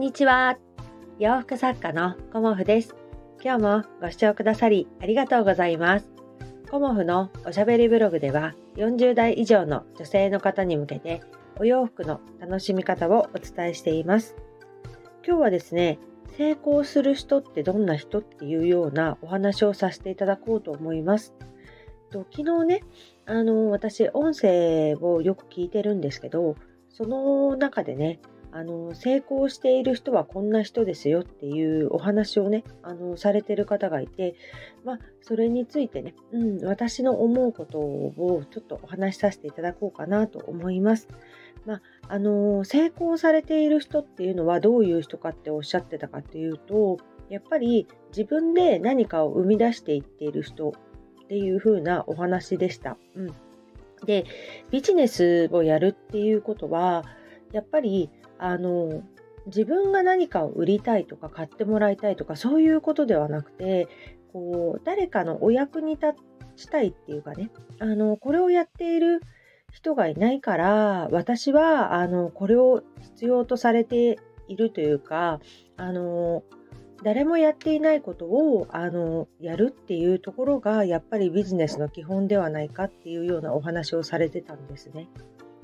んにちは。洋服作家のコモフです。今日もご視聴くださりありがとうございます。コモフのおしゃべりブログでは40代以上の女性の方に向けてお洋服の楽しみ方をお伝えしています。今日はですね、成功する人ってどんな人っていうようなお話をさせていただこうと思います。と昨日ね、あの私音声をよく聞いてるんですけど、その中でね、あの成功している人はこんな人ですよっていうお話をねあのされてる方がいて、まあ、それについてね、うん、私の思うことをちょっとお話しさせていただこうかなと思います。まあ、あの成功されている人っていうのはどういう人かっておっしゃってたかっていうとやっぱり自分で何かを生み出していっている人っていう風なお話でした。うん、でビジネスをやるっていうことはやっぱりあの自分が何かを売りたいとか買ってもらいたいとかそういうことではなくてこう誰かのお役に立ちたいっていうかねあのこれをやっている人がいないから私はあのこれを必要とされているというかあの誰もやっていないことをあのやるっていうところがやっぱりビジネスの基本ではないかっていうようなお話をされてたんですね。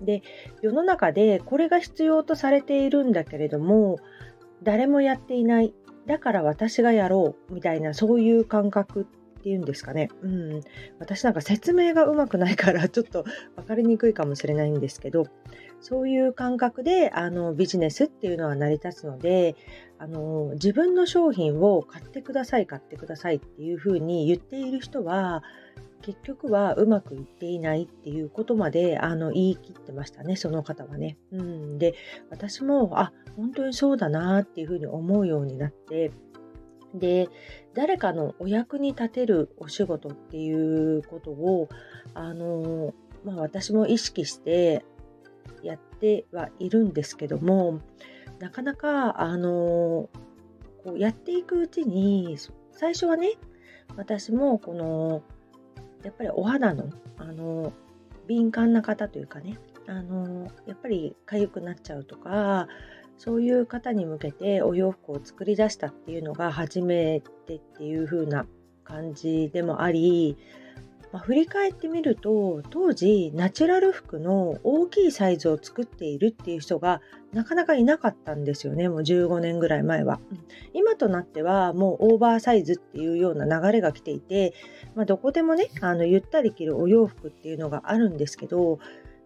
で世の中でこれが必要とされているんだけれども誰もやっていない。だから私がやろう。みたいなそういう感覚っていうんですかね、うん、私なんか説明がうまくないから ちょっと分かりにくいかもしれないんですけどそういう感覚であのビジネスっていうのは成り立つのであの自分の商品を買ってください買ってくださいっていうふうに言っている人は結局はうまくいっていないっていうことまであの言い切ってましたね、その方はね。うん、で、私も、あ、本当にそうだなっていうふうに思うようになって、で、誰かのお役に立てるお仕事っていうことを、あの、まあ、私も意識してやってはいるんですけども、なかなか、あの、こうやっていくうちに、最初はね、私もこのやっぱりお肌のあの敏感な方というかねあのやっぱり痒くなっちゃうとかそういう方に向けてお洋服を作り出したっていうのが初めてっていう風な感じでもありまあ、振り返ってみると当時ナチュラル服の大きいサイズを作っているっていう人がなかなかいなかったんですよねもう15年ぐらい前は。今となってはもうオーバーサイズっていうような流れが来ていて、まあ、どこでもねあのゆったり着るお洋服っていうのがあるんですけど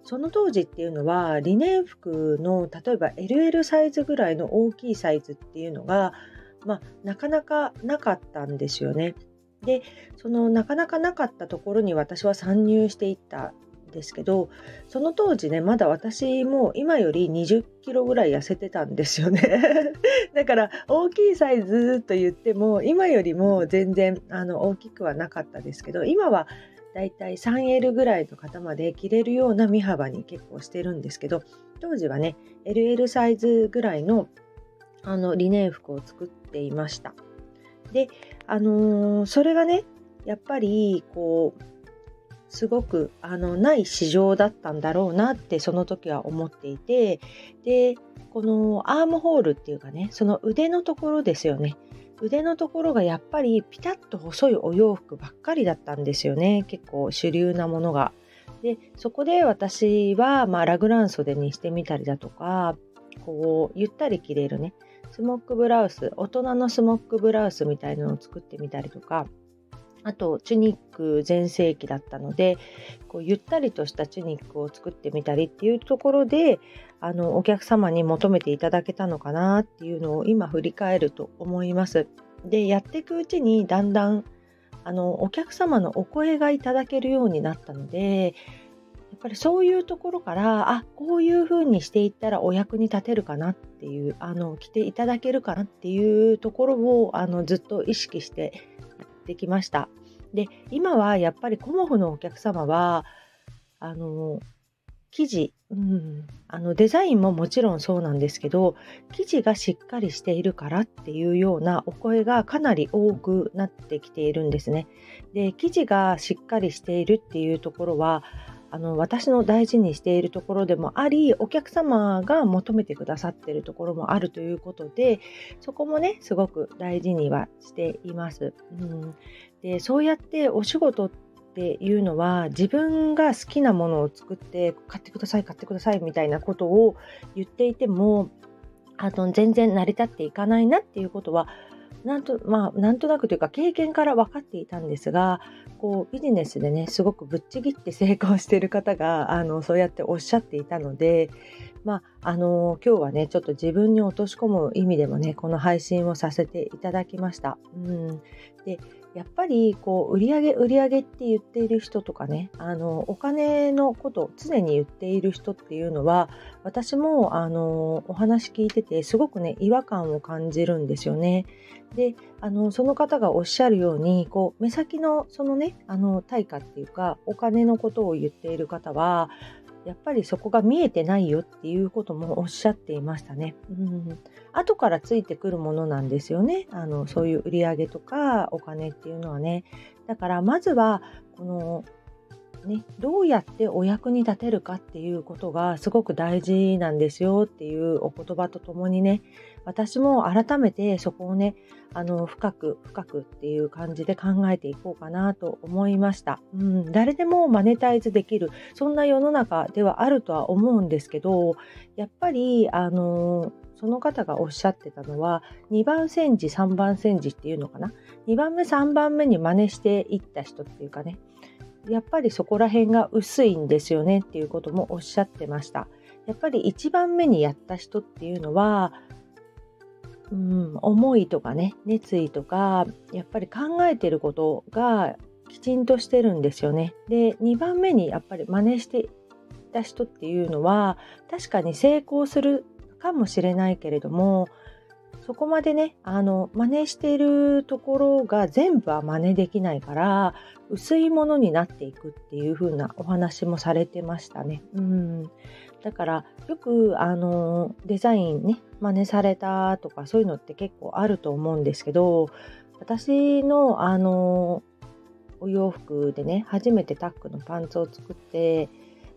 その当時っていうのはリネン服の例えば LL サイズぐらいの大きいサイズっていうのが、まあ、なかなかなかったんですよね。でそのなかなかなかったところに私は参入していったんですけどその当時ねまだ私も今より20キロぐらい痩せてたんですよね だから大きいサイズと言っても今よりも全然あの大きくはなかったですけど今はだいたい 3L ぐらいの方まで着れるような身幅に結構してるんですけど当時はね LL サイズぐらいのあのリネン服を作っていました。で、あのー、それがね、やっぱり、こう、すごくあのない市場だったんだろうなってその時は思っていてでこのアームホールっていうかねその腕のところですよね。腕のところがやっぱりピタッと細いお洋服ばっかりだったんですよね。結構主流なものが。でそこで私は、まあ、ラグラン袖にしてみたりだとかこうゆったり着れるね。スモックブラウス、大人のスモックブラウスみたいなのを作ってみたりとか、あとチュニック全盛期だったのでこうゆったりとしたチュニックを作ってみたりっていうところであのお客様に求めていただけたのかなっていうのを今振り返ると思います。でやっていくうちにだんだんあのお客様のお声がいただけるようになったのでぱりそういうところからあこういうふうにしていったらお役に立てるかなっていうあの来ていただけるかなっていうところをあのずっと意識してやってきました。で今はやっぱりコモフのお客様はあの生地、うん、あのデザインももちろんそうなんですけど生地がしっかりしているからっていうようなお声がかなり多くなってきているんですね。で生地がしっかりしているっていうところはあの私の大事にしているところでもありお客様が求めてくださっているところもあるということでそこもねすごく大事にはしています。うん、でそうやってお仕事っていうのは自分が好きなものを作って買ってください買ってくださいみたいなことを言っていてもあの全然成り立っていかないなっていうことはなんとまあ、なんとなくというか経験から分かっていたんですがこうビジネスでねすごくぶっちぎって成功している方が あのそうやっておっしゃっていたので、まあ、あの今日はねちょっと自分に落とし込む意味でもねこの配信をさせていただきました。うん、でやっぱりこう売上売上って言っている人とかねあのお金のことを常に言っている人っていうのは私もあのお話聞いててすごくね違和感を感じるんですよね。であのその方がおっしゃるようにこう目先のそのあの対価っていうかお金のことを言っている方はやっぱりそこが見えてないよっていうこともおっしゃっていましたね。うん、後からついてくるものなんですよね。あのそういう売り上げとかお金っていうのはね。だからまずはこのね、どうやってお役に立てるかっていうことがすごく大事なんですよっていうお言葉とともにね私も改めてそこをねあの深く深くっていう感じで考えていこうかなと思いました、うん、誰でもマネタイズできるそんな世の中ではあるとは思うんですけどやっぱりあのその方がおっしゃってたのは2番煎じ3番煎じっていうのかな？2番目3番目に真似していった人っていうかね。やっぱりそこら辺が薄いんですよねっていうこともおっしゃってました。やっぱり1番目にやった人っていうのはうん、思いとかね熱意とかやっぱり考えてることがきちんとしてるんですよね。で2番目にやっぱり真似していた人っていうのは確かに成功するかもしれないけれどもそこまでねあの真似しているところが全部は真似できないから薄いものになっていくっていう風なお話もされてましたね。うんだからよくあのデザインね真似されたとかそういうのって結構あると思うんですけど私のあのお洋服でね初めてタックのパンツを作って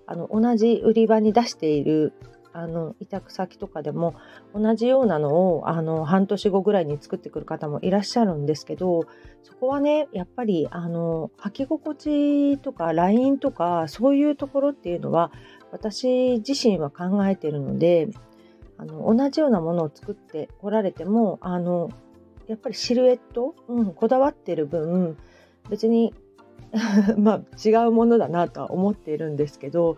あの同じ売り場に出しているあの委託先とかでも同じようなのをあの半年後ぐらいに作ってくる方もいらっしゃるんですけどそこはねやっぱりあの履き心地とかラインとかそういうところっていうのは私自身は考えてるのであの同じようなものを作ってこられてもあのやっぱりシルエット、うん、こだわってる分別に まあ違うものだなとは思っているんですけど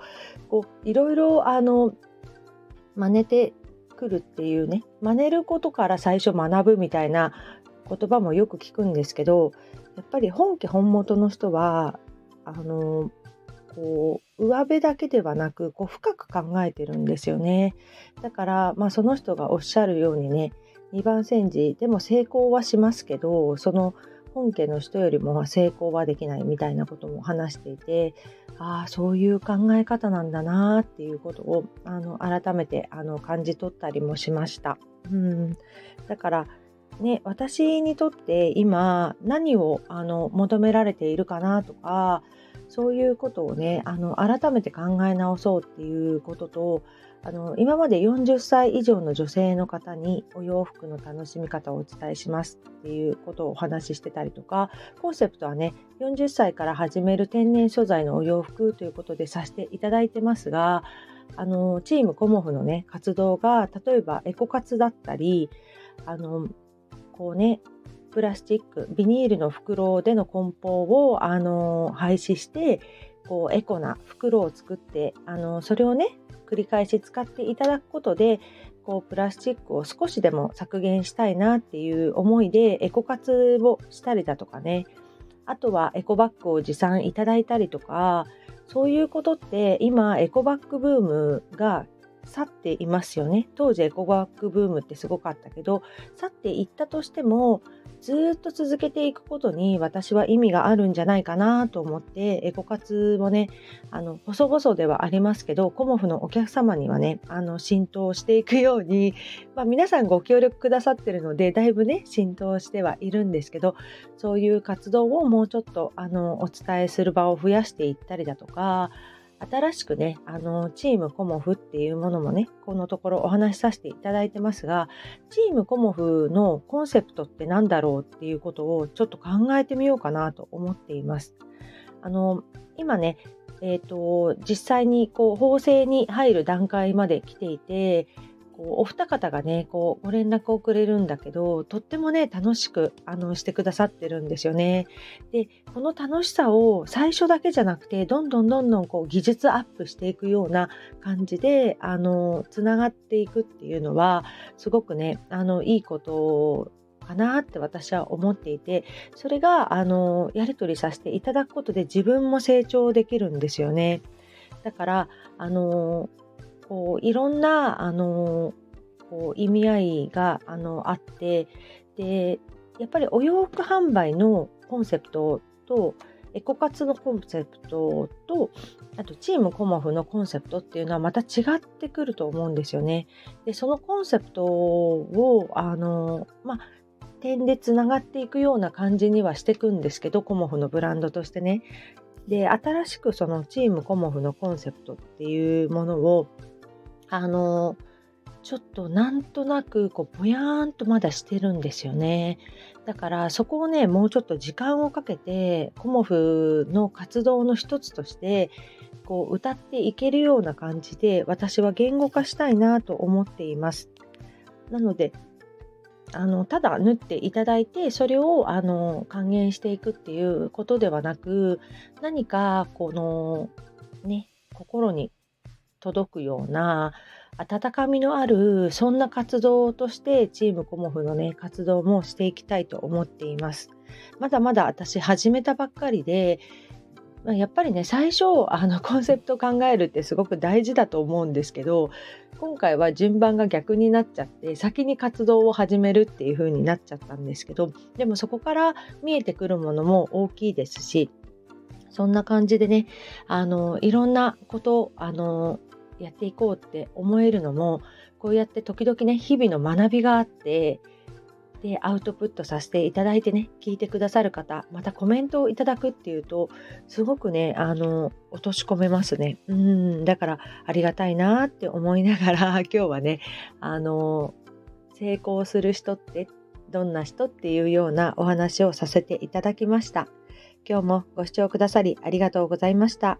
こういろいろあの真似てくるっていうね真似ることから最初学ぶみたいな言葉もよく聞くんですけどやっぱり本家本元の人はあのこう上辺だけではなくこう深く考えてるんですよねだから、まあ、その人がおっしゃるようにね2番煎じでも成功はしますけどその本家の人よりも成功はできないみたいなことも話していてああそういう考え方なんだなっていうことをあの改めてあの感じ取ったりもしました。うんだからね、私にとって今何をあの求められているかなとかそういうことをねあの改めて考え直そうっていうこととあの今まで40歳以上の女性の方にお洋服の楽しみ方をお伝えしますっていうことをお話ししてたりとかコンセプトはね40歳から始める天然素材のお洋服ということでさせていただいてますがあのチームコモフのね活動が例えばエコ活だったりあのこうねプラスチックビニールの袋での梱包をあの廃止してこうエコな袋を作ってあのそれをね繰り返し使っていただくことでこうプラスチックを少しでも削減したいなっていう思いでエコ活をしたりだとかね。あとはエコバッグを持参いただいたりとかそういうことって今エコバッグブームが去っていますよね。当時エコバッグブームってすごかったけど去っていったとしてもずっと続けていくことに私は意味があるんじゃないかなと思ってエコ活もねあの細々ではありますけどコモフのお客様にはねあの浸透していくように、まあ、皆さんご協力くださってるのでだいぶね浸透してはいるんですけどそういう活動をもうちょっとあのお伝えする場を増やしていったりだとか新しくね、あの、チームコモフっていうものもね、このところお話しさせていただいてますが、チームコモフのコンセプトって何だろうっていうことをちょっと考えてみようかなと思っています。あの、今ね、えっ、ー、と、実際にこう、法制に入る段階まで来ていて、こうお二方がねこうご連絡をくれるんだけどとってもね楽しくあのしてくださってるんですよね。でこの楽しさを最初だけじゃなくてどんどんどんどんこう技術アップしていくような感じでつながっていくっていうのはすごくねあのいいことかなって私は思っていてそれがあのやり取りさせていただくことで自分も成長できるんですよね。だからあのこういろんなあのこう意味合いがあのあってでやっぱりお洋服販売のコンセプトとエコ活のコンセプトとあとチームコモフのコンセプトっていうのはまた違ってくると思うんですよね。でそのコンセプトをあのまあ点でつながっていくような感じにはしていくんですけどコモフのブランドとしてね。で新しくそのチームコモフのコンセプトっていうものをあの、ちょっとなんとなくこうぼやーんとまだしてるんですよね。だからそこをね、もうちょっと時間をかけて、コモフの活動の一つとして、こう歌っていけるような感じで私は言語化したいなと思っています。なので、あのただ縫っていただいてそれをあの還元していくっていうことではなく何かこのね心に届くような温かみのあるそんな活動としてチームコモフのね活動もしていきたいと思っています。まだまだ私始めたばっかりでやっぱりね最初あのコンセプト考えるってすごく大事だと思うんですけど今回は順番が逆になっちゃって先に活動を始めるっていう風になっちゃったんですけどでもそこから見えてくるものも大きいですしそんな感じでねあのいろんなことあのやっていこうって思えるのもこうやって時々ね日々の学びがあってでアウトプットさせていただいてね聞いてくださる方またコメントをいただくっていうとすごくねあの落とし込めますねうんだからありがたいなって思いながら 今日はねあの成功する人ってどんな人っていうようなお話をさせていただきました今日もご視聴くださりありがとうございました。